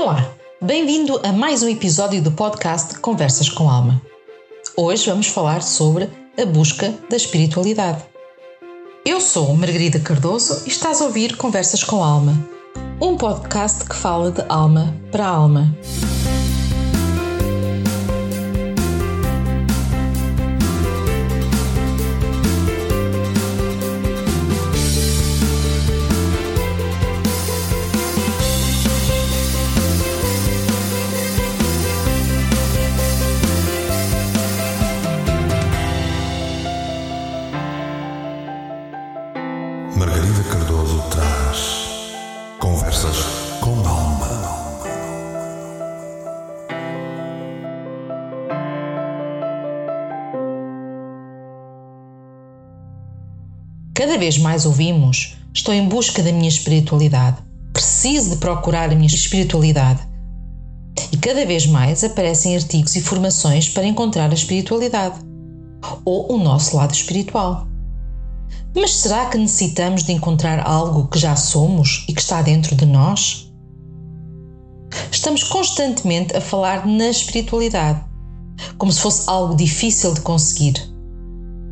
Olá, bem-vindo a mais um episódio do podcast Conversas com Alma. Hoje vamos falar sobre a busca da espiritualidade. Eu sou Margarida Cardoso e estás a ouvir Conversas com Alma, um podcast que fala de alma para alma. Cada vez mais ouvimos: estou em busca da minha espiritualidade, preciso de procurar a minha espiritualidade. E cada vez mais aparecem artigos e formações para encontrar a espiritualidade ou o nosso lado espiritual. Mas será que necessitamos de encontrar algo que já somos e que está dentro de nós? Estamos constantemente a falar na espiritualidade, como se fosse algo difícil de conseguir.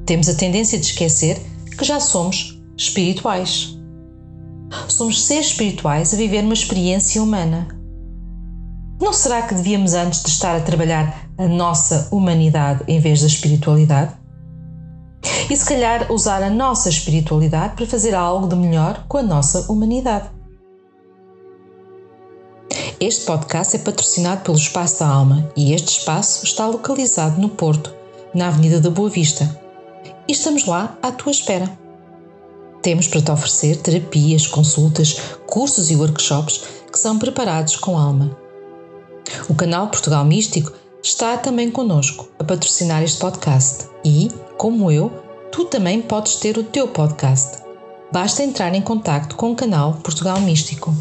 Temos a tendência de esquecer que já somos espirituais. Somos seres espirituais a viver uma experiência humana. Não será que devíamos antes de estar a trabalhar a nossa humanidade em vez da espiritualidade? E se calhar usar a nossa espiritualidade para fazer algo de melhor com a nossa humanidade. Este podcast é patrocinado pelo Espaço da Alma e este espaço está localizado no Porto, na Avenida da Boa Vista. E estamos lá à tua espera. Temos para te oferecer terapias, consultas, cursos e workshops que são preparados com alma. O canal Portugal Místico está também connosco a patrocinar este podcast e, como eu, tu também podes ter o teu podcast. Basta entrar em contato com o canal Portugal Místico.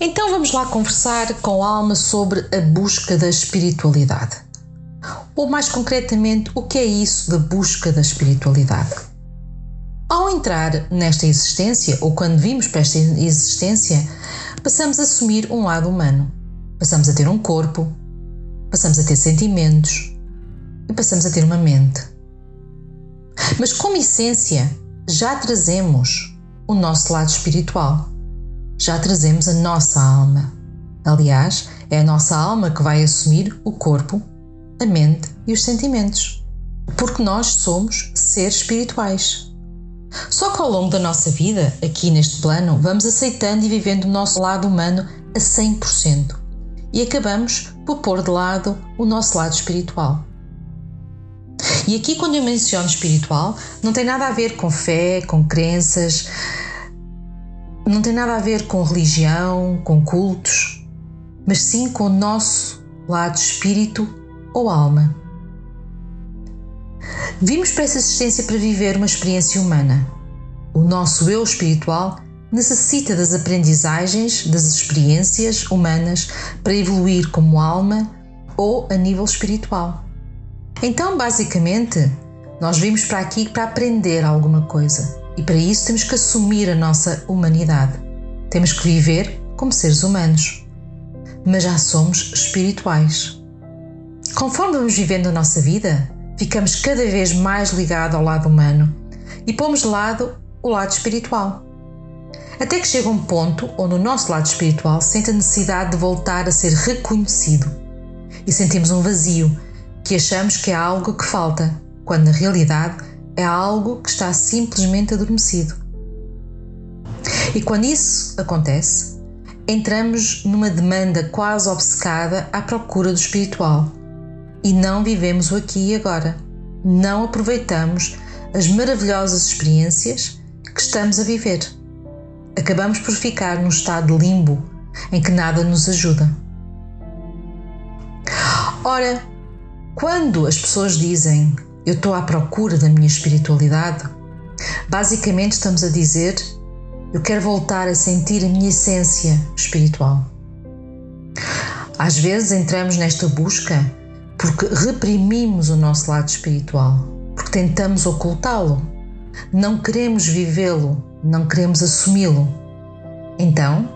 Então vamos lá conversar com a alma sobre a busca da espiritualidade. Ou mais concretamente, o que é isso da busca da espiritualidade? Ao entrar nesta existência, ou quando vimos para esta existência, passamos a assumir um lado humano. Passamos a ter um corpo, passamos a ter sentimentos e passamos a ter uma mente. Mas como essência, já trazemos o nosso lado espiritual. Já trazemos a nossa alma. Aliás, é a nossa alma que vai assumir o corpo, a mente e os sentimentos. Porque nós somos seres espirituais. Só que ao longo da nossa vida, aqui neste plano, vamos aceitando e vivendo o nosso lado humano a 100% e acabamos por pôr de lado o nosso lado espiritual. E aqui, quando eu menciono espiritual, não tem nada a ver com fé, com crenças, não tem nada a ver com religião, com cultos, mas sim com o nosso lado espírito ou alma. Vimos para essa existência para viver uma experiência humana. O nosso eu espiritual necessita das aprendizagens, das experiências humanas para evoluir como alma ou a nível espiritual. Então, basicamente, nós vimos para aqui para aprender alguma coisa e para isso temos que assumir a nossa humanidade. Temos que viver como seres humanos, mas já somos espirituais. Conforme vamos vivendo a nossa vida, ficamos cada vez mais ligados ao lado humano e pomos de lado o lado espiritual. Até que chega um ponto onde o nosso lado espiritual sente a necessidade de voltar a ser reconhecido e sentimos um vazio que achamos que é algo que falta, quando na realidade é algo que está simplesmente adormecido. E quando isso acontece, entramos numa demanda quase obcecada à procura do espiritual e não vivemos o aqui e agora. Não aproveitamos as maravilhosas experiências que estamos a viver. Acabamos por ficar num estado de limbo em que nada nos ajuda. Ora, quando as pessoas dizem eu estou à procura da minha espiritualidade, basicamente estamos a dizer eu quero voltar a sentir a minha essência espiritual. Às vezes entramos nesta busca porque reprimimos o nosso lado espiritual, porque tentamos ocultá-lo, não queremos vivê-lo, não queremos assumi-lo. Então,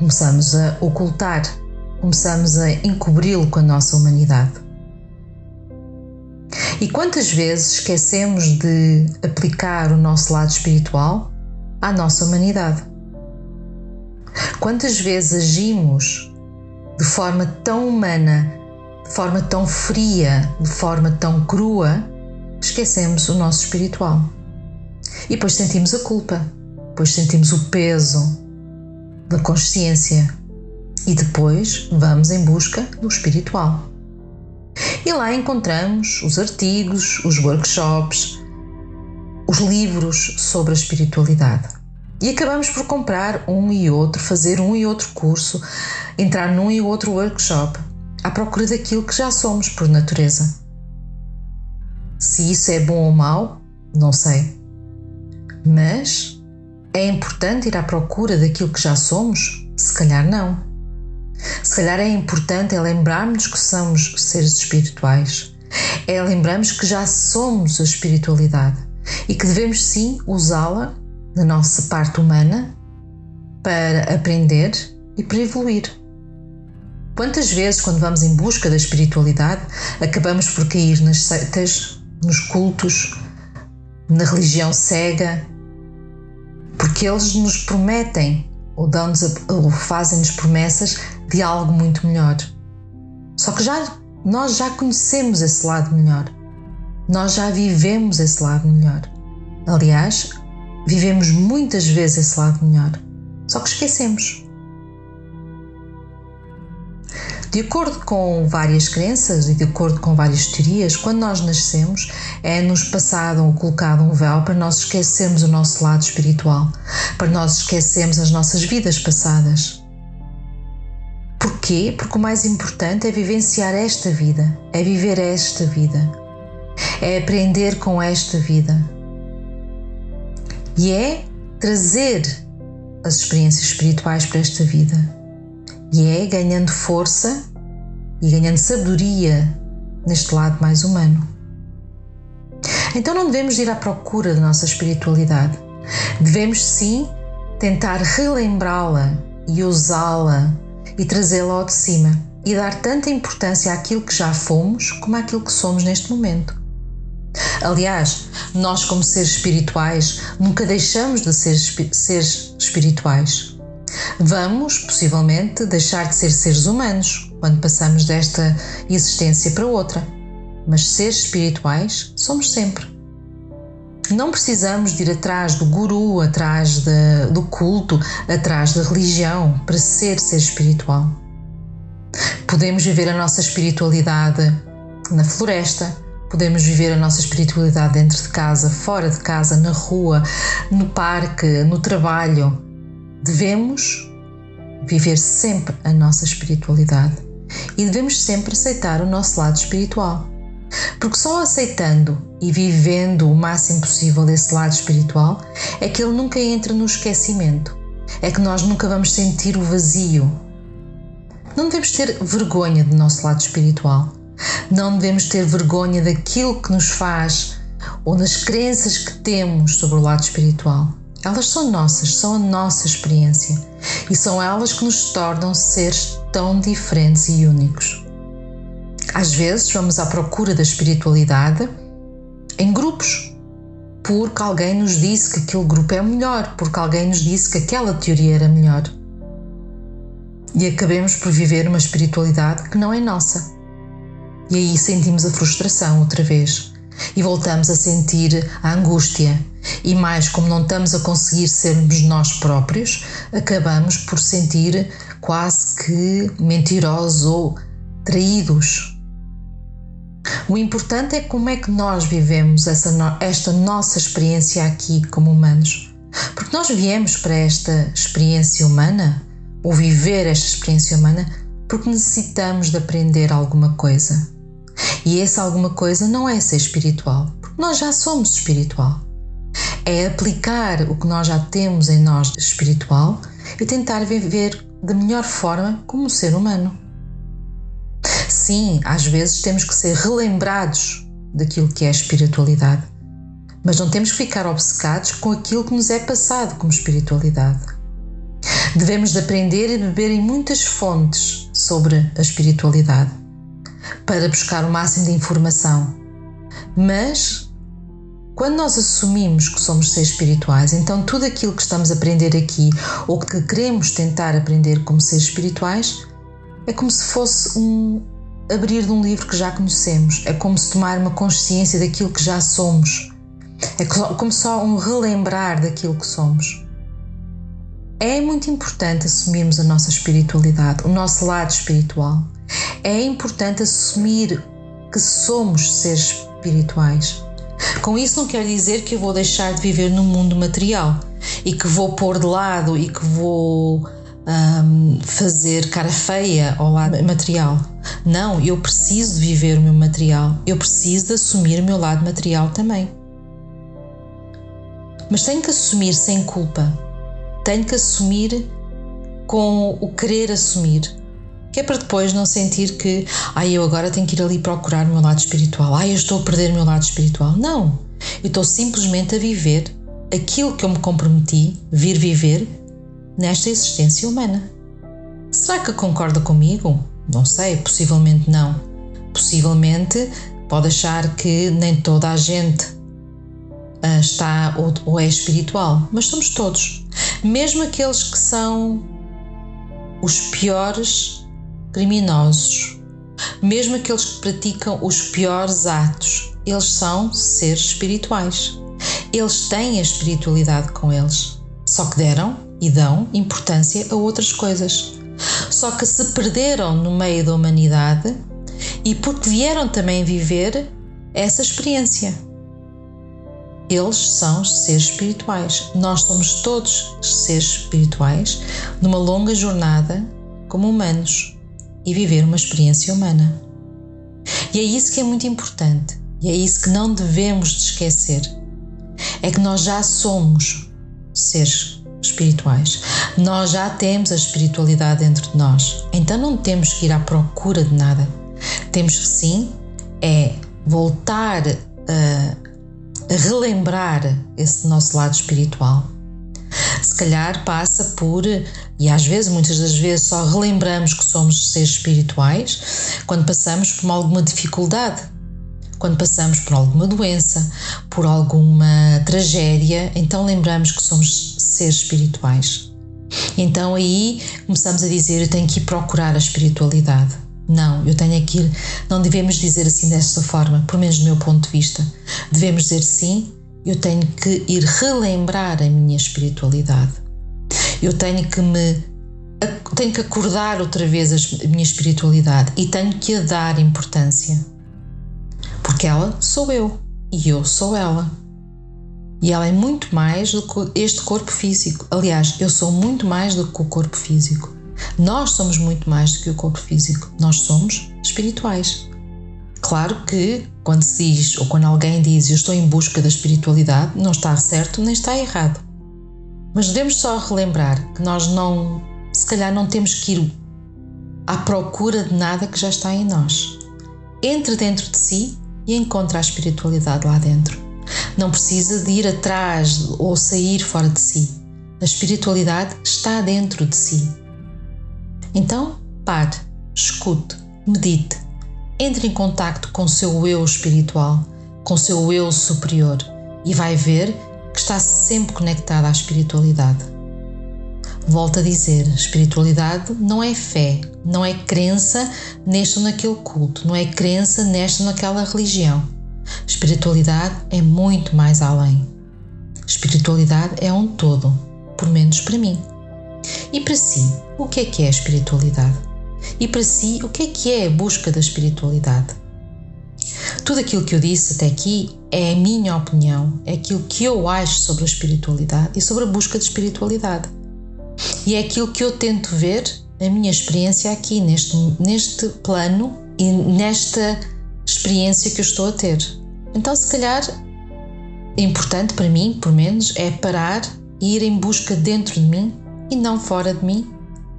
começamos a ocultar, começamos a encobri-lo com a nossa humanidade. E quantas vezes esquecemos de aplicar o nosso lado espiritual à nossa humanidade? Quantas vezes agimos de forma tão humana, forma tão fria, de forma tão crua, esquecemos o nosso espiritual? E depois sentimos a culpa, depois sentimos o peso da consciência e depois vamos em busca do espiritual. E lá encontramos os artigos, os workshops, os livros sobre a espiritualidade. E acabamos por comprar um e outro, fazer um e outro curso, entrar num e outro workshop, à procura daquilo que já somos por natureza. Se isso é bom ou mau, não sei. Mas é importante ir à procura daquilo que já somos? Se calhar não. Se calhar é importante é lembrarmos que somos seres espirituais, é lembrarmos que já somos a espiritualidade e que devemos sim usá-la na nossa parte humana para aprender e para evoluir. Quantas vezes, quando vamos em busca da espiritualidade, acabamos por cair nas seitas, nos cultos, na religião cega, porque eles nos prometem ou, ou fazem-nos promessas de algo muito melhor. Só que já nós já conhecemos esse lado melhor. Nós já vivemos esse lado melhor. Aliás, vivemos muitas vezes esse lado melhor. Só que esquecemos. De acordo com várias crenças e de acordo com várias teorias, quando nós nascemos, é-nos passado ou colocado um véu para nós esquecermos o nosso lado espiritual, para nós esquecermos as nossas vidas passadas. Porquê? Porque o mais importante é vivenciar esta vida, é viver esta vida, é aprender com esta vida e é trazer as experiências espirituais para esta vida e é ganhando força e ganhando sabedoria neste lado mais humano. Então não devemos ir à procura da nossa espiritualidade. Devemos sim tentar relembrá-la e usá-la e trazê-la ao de cima e dar tanta importância àquilo que já fomos como àquilo que somos neste momento. Aliás, nós, como seres espirituais, nunca deixamos de ser seres espirituais. Vamos, possivelmente, deixar de ser seres humanos quando passamos desta existência para outra, mas seres espirituais somos sempre. Não precisamos de ir atrás do guru, atrás de, do culto, atrás da religião para ser ser espiritual. Podemos viver a nossa espiritualidade na floresta, podemos viver a nossa espiritualidade dentro de casa, fora de casa, na rua, no parque, no trabalho. Devemos viver sempre a nossa espiritualidade e devemos sempre aceitar o nosso lado espiritual. Porque só aceitando e vivendo o máximo possível desse lado espiritual é que ele nunca entra no esquecimento, é que nós nunca vamos sentir o vazio. Não devemos ter vergonha do nosso lado espiritual, não devemos ter vergonha daquilo que nos faz ou das crenças que temos sobre o lado espiritual. Elas são nossas, são a nossa experiência e são elas que nos tornam seres tão diferentes e únicos. Às vezes vamos à procura da espiritualidade em grupos, porque alguém nos disse que aquele grupo é melhor, porque alguém nos disse que aquela teoria era melhor. E acabemos por viver uma espiritualidade que não é nossa. E aí sentimos a frustração outra vez e voltamos a sentir a angústia e mais, como não estamos a conseguir sermos nós próprios, acabamos por sentir quase que mentirosos ou traídos. O importante é como é que nós vivemos essa, esta nossa experiência aqui como humanos. Porque nós viemos para esta experiência humana, ou viver esta experiência humana, porque necessitamos de aprender alguma coisa. E essa alguma coisa não é ser espiritual, porque nós já somos espiritual é aplicar o que nós já temos em nós espiritual e tentar viver da melhor forma como ser humano. Sim, às vezes temos que ser relembrados daquilo que é a espiritualidade, mas não temos que ficar obcecados com aquilo que nos é passado como espiritualidade. Devemos de aprender e beber em muitas fontes sobre a espiritualidade para buscar o máximo de informação. Mas quando nós assumimos que somos seres espirituais, então tudo aquilo que estamos a aprender aqui ou que queremos tentar aprender como seres espirituais é como se fosse um abrir de um livro que já conhecemos, é como se tomar uma consciência daquilo que já somos, é como só um relembrar daquilo que somos. É muito importante assumirmos a nossa espiritualidade, o nosso lado espiritual. É importante assumir que somos seres espirituais. Com isso, não quer dizer que eu vou deixar de viver no mundo material e que vou pôr de lado e que vou um, fazer cara feia ao lado material. Não, eu preciso viver o meu material, eu preciso de assumir o meu lado material também. Mas tenho que assumir sem culpa, tenho que assumir com o querer assumir. Que é para depois não sentir que, ai, ah, eu agora tenho que ir ali procurar o meu lado espiritual, ai, ah, eu estou a perder o meu lado espiritual. Não, eu estou simplesmente a viver aquilo que eu me comprometi vir viver nesta existência humana. Será que concorda comigo? Não sei, possivelmente não. Possivelmente pode achar que nem toda a gente uh, está ou é espiritual, mas somos todos. Mesmo aqueles que são os piores criminosos, mesmo aqueles que praticam os piores atos, eles são seres espirituais. Eles têm a espiritualidade com eles, só que deram e dão importância a outras coisas. Só que se perderam no meio da humanidade e porque vieram também viver essa experiência. Eles são seres espirituais. Nós somos todos seres espirituais numa longa jornada como humanos e viver uma experiência humana. E é isso que é muito importante e é isso que não devemos de esquecer. É que nós já somos seres espirituais. Nós já temos a espiritualidade dentro de nós, então não temos que ir à procura de nada. Temos que sim é voltar a, a relembrar esse nosso lado espiritual. Se calhar passa por, e às vezes, muitas das vezes, só relembramos que somos seres espirituais quando passamos por alguma dificuldade quando passamos por alguma doença, por alguma tragédia, então lembramos que somos seres espirituais. Então aí começamos a dizer: eu tenho que ir procurar a espiritualidade. Não, eu tenho ir. Não devemos dizer assim desta forma, pelo menos do meu ponto de vista. Devemos dizer sim, eu tenho que ir relembrar a minha espiritualidade. Eu tenho que me tenho que acordar outra vez a minha espiritualidade e tenho que a dar importância. Porque ela sou eu e eu sou ela. E ela é muito mais do que este corpo físico. Aliás, eu sou muito mais do que o corpo físico. Nós somos muito mais do que o corpo físico. Nós somos espirituais. Claro que quando se diz ou quando alguém diz eu estou em busca da espiritualidade, não está certo nem está errado. Mas devemos só relembrar que nós não, se calhar, não temos que ir à procura de nada que já está em nós. Entre dentro de si e encontra a espiritualidade lá dentro. Não precisa de ir atrás ou sair fora de si. A espiritualidade está dentro de si. Então, pare, escute, medite, entre em contato com o seu eu espiritual, com o seu eu superior e vai ver que está sempre conectado à espiritualidade. Volto a dizer: espiritualidade não é fé, não é crença neste ou naquele culto, não é crença nesta ou naquela religião. Espiritualidade é muito mais além. Espiritualidade é um todo, por menos para mim. E para si, o que é que é espiritualidade? E para si, o que é que é a busca da espiritualidade? Tudo aquilo que eu disse até aqui é a minha opinião, é aquilo que eu acho sobre a espiritualidade e sobre a busca de espiritualidade. E é aquilo que eu tento ver, a minha experiência aqui, neste, neste plano e nesta experiência que eu estou a ter. Então, se calhar, é importante para mim, por menos, é parar e ir em busca dentro de mim e não fora de mim,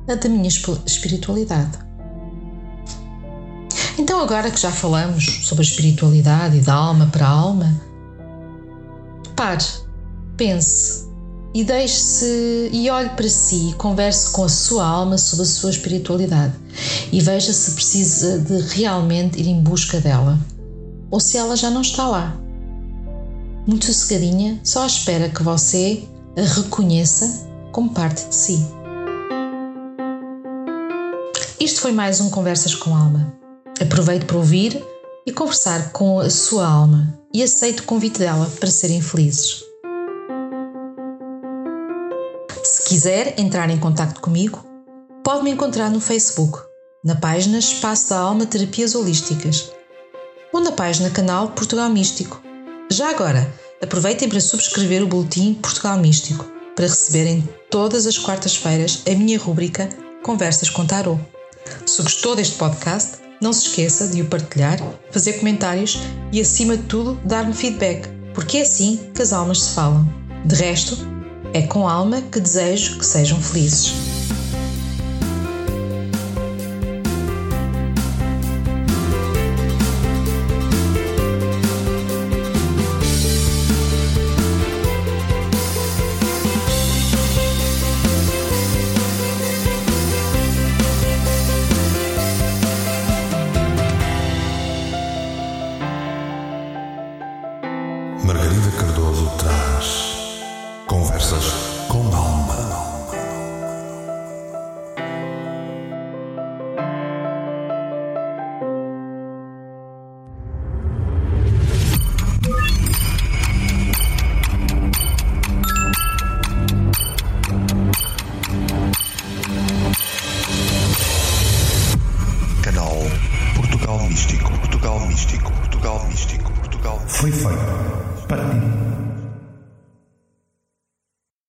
da minha espiritualidade. Então, agora que já falamos sobre a espiritualidade e da alma para a alma, pare, pense e deixe-se e olhe para si, converse com a sua alma sobre a sua espiritualidade e veja se precisa de realmente ir em busca dela ou se ela já não está lá. Muito sossegadinha, só espera que você a reconheça como parte de si. Isto foi mais um Conversas com Alma. Aproveito para ouvir e conversar com a sua alma e aceito o convite dela para serem felizes. Se quiser entrar em contato comigo, pode me encontrar no Facebook, na página Espaço da Alma Terapias Holísticas ou na página Canal Portugal Místico. Já agora, aproveitem para subscrever o Boletim Portugal Místico para receberem todas as quartas-feiras a minha rúbrica Conversas com Tarot. Se gostou deste podcast, não se esqueça de o partilhar, fazer comentários e, acima de tudo, dar-me feedback, porque é assim que as almas se falam. De resto, é com alma que desejo que sejam felizes.